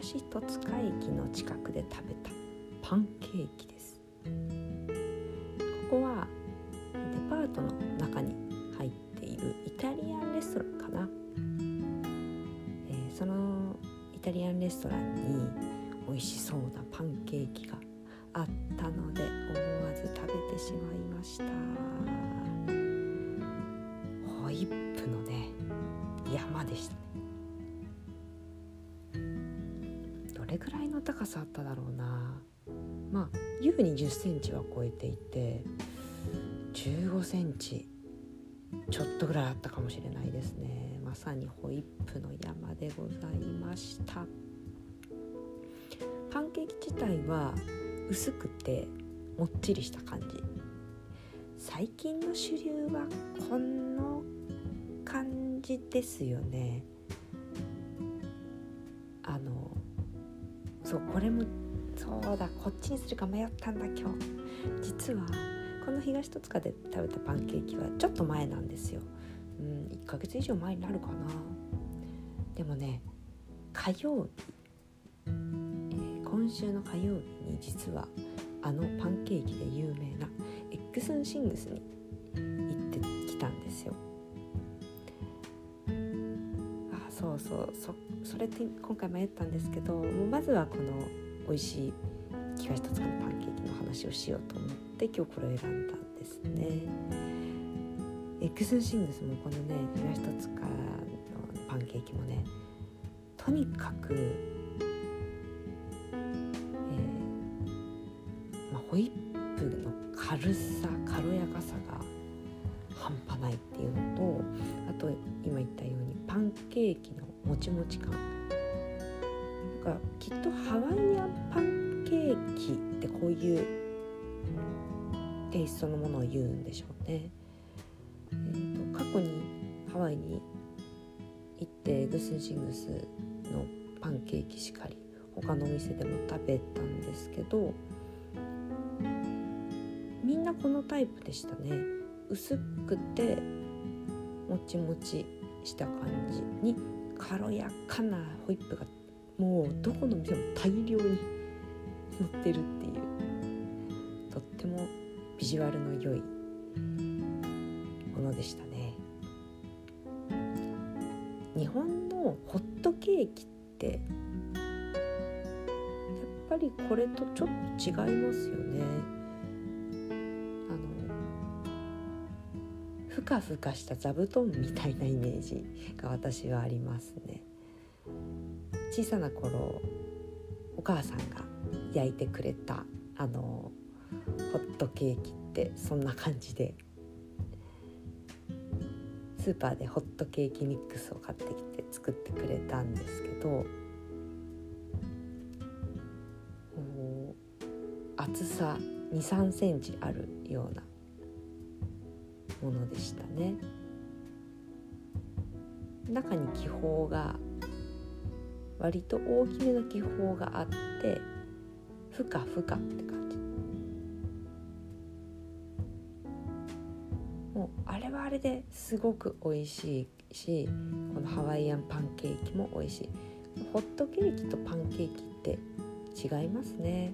戸塚駅の近くで食べたパンケーキです。ここはデパートの中に入っているイタリアンレストランかな、えー、そのイタリアンレストランに美味しそうなパンケーキがあったので思わず食べてしまいました。ホイップのね山でしたね。ぐらいの高さあっただろうな。まあ優に1 0センチは超えていて15センチちょっとぐらいあったかもしれないですね。まさにホイップの山でございました。パンケーキ自体は薄くてもっちりした感じ。最近の主流はこの感じですよね。あのそうこれもそうだこっちにするか迷ったんだ今日。実はこの東戸塚で食べたパンケーキはちょっと前なんですよ。うん1ヶ月以上前になるかな。でもね火曜日え今週の火曜日に実はあのパンケーキで有名なエッグスンシングスに行ってきたんですよ。あそうそうそっそれって今回迷ったんですけどもうまずはこの美味しい東戸塚のパンケーキの話をしようと思って今日これを選んだんですね。エッグスシングスもこのね東戸塚のパンケーキもねとにかくえー、まあホイップの軽さ軽やかさが半端ないっていうのとあと今言ったようにパンケーキのもちもち感がきっとハワイアンパンケーキってこういうテイストのものを言うんでしょうね。えーと、過去にハワイに行ってグスンシングスのパンケーキしかり他のお店でも食べたんですけどみんなこのタイプでしたね薄くてもちもちした感じに軽やかなホイップがもうどこの店も大量に乗ってるっていうとってもビジュアルの良いものでしたね。日本のホットケーキってやっぱりこれとちょっと違いますよね。ふかふかした座布団みたいなイメージが私はありますね。小さな頃お母さんが焼いてくれたあのホットケーキってそんな感じでスーパーでホットケーキミックスを買ってきて作ってくれたんですけど厚さ2 3センチあるようなものでしたね。中に気泡が割と大きめの気泡があってふかふかって感じ。もうあれはあれですごく美味しいしこのハワイアンパンケーキも美味しい。ホットケーキとパンケーキって違いますね。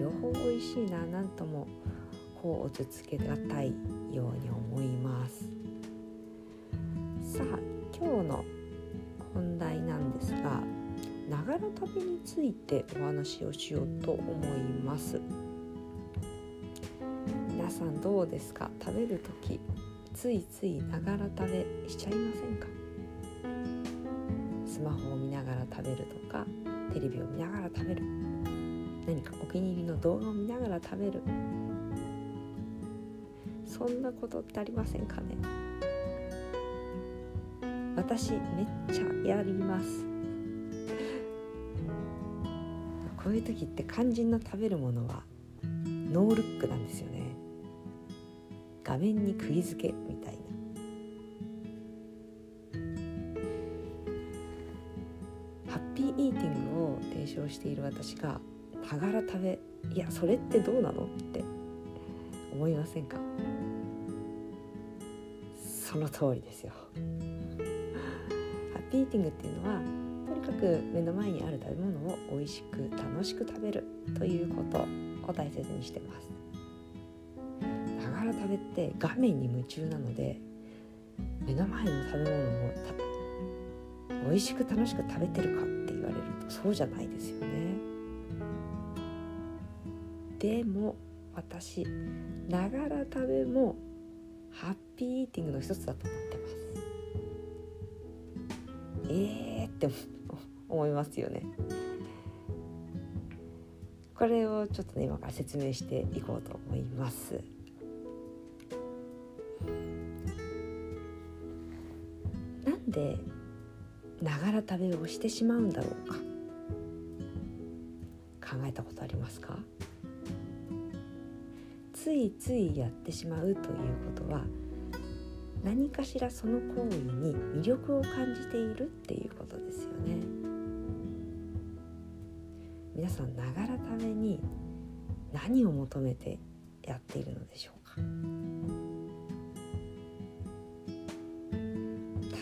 両方美味しいな。何ともこうつつけがたいように思います。さあ今日の本題なんですがながら食べについてお話をしようと思います。皆さんどうですか？食べる時ついついながら食べしちゃいませんか？スマホを見ながら食べるとかテレビを見ながら食べる。何かお気に入りの動画を見ながら食べる。そんなことってありませんかね？私めっちゃやります。こういう時って肝心の食べるものはノールックなんですよね。画面に釘付けみたいな。ハッピーイーティングを提唱している私がながら食べいやそれってどうなの？って思いませんか？その通りですよ。ハッピーイーティングっていうのはとにかく目の前にある食べ物を美味しく楽しく食べるということを大切にしてます。ながら食べって画面に夢中なので目の前の食べ物も美味しく楽しく食べてるかって言われるとそうじゃないですよね。でも私ながら食べもハッピーイーティングの一つだと思ってます。えーって思いますよね。これをちょっとね今から説明していこうと思います。なんでながら食べをしてしまうんだろうか。考えたことありますか？ついついやってしまうということは何かしらその行為に魅力を感じているっていうことですよね。皆さんながら食べに何を求めてやっているのでしょうか。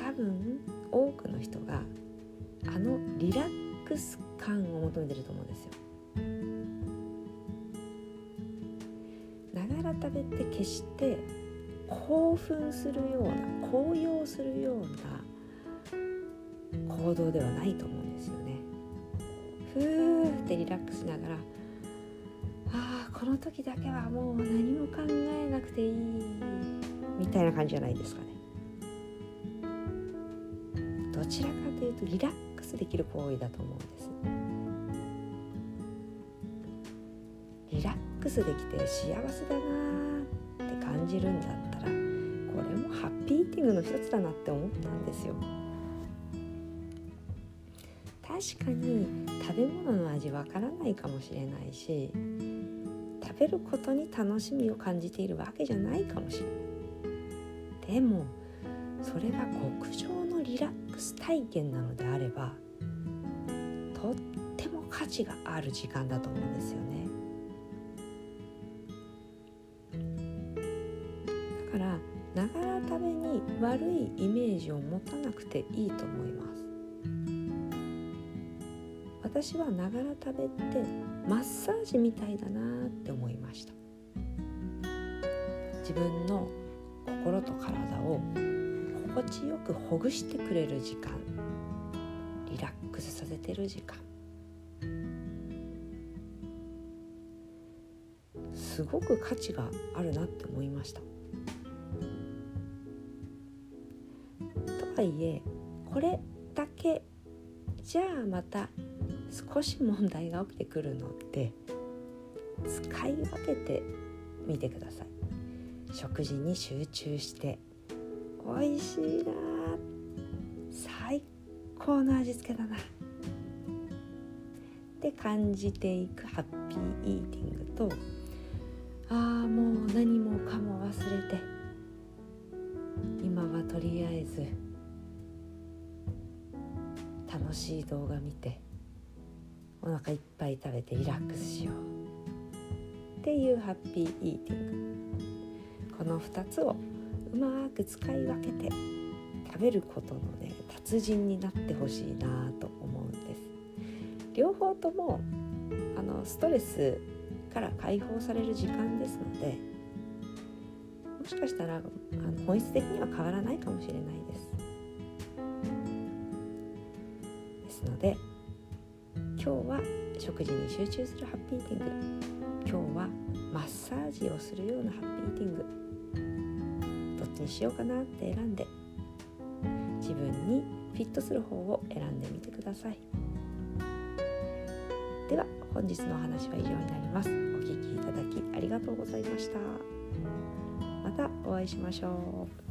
多分多くの人があのリラックス感を求めてると思うんですよ。食べって決して興奮するような高揚するような行動ではないと思うんですよね。ふーってリラックスしながらああこの時だけはもう何も考えなくていいみたいな感じじゃないですかね。どちらかというとリラックスできる行為だと思うんです。リラッックスできて幸せだなって感じるんだったらこれもハッピーイーティングの一つだなって思ったんですよ。確かに食べ物の味わからないかもしれないし食べることに楽しみを感じているわけじゃないかもしれない。でもそれが極上のリラックス体験なのであればとっても価値がある時間だと思うんですよね。からながら食べに悪いイメージを持たなくていいと思います。私はながら食べってマッサージみたいだなって思いました。自分の心と体を心地よくほぐしてくれる時間リラックスさせてる時間。すごく価値があるなって思いました。はいえこれだけじゃあまた少し問題が起きてくるので使い分けてみてください。食事に集中して美味しいな最高の味付けだな。って感じていくハッピーイーティングとああもう何もかも忘れて今はとりあえず楽しい動画見てお腹いっぱい食べてリラックスしよう。っていうハッピーイーティング。この2つをうまく使い分けて食べることのね達人になってほしいなと思うんです。両方ともあのストレスから解放される時間ですのでもしかしたらあの本質的には変わらないかもしれないです。ですので今日は食事に集中するハッピーイティング。今日はマッサージをするようなハッピーイーティング。どっちにしようかなって選んで自分にフィットする方を選んでみてください。では本日のお話は以上になります。お聞きいただきありがとうございました。またお会いしましょう。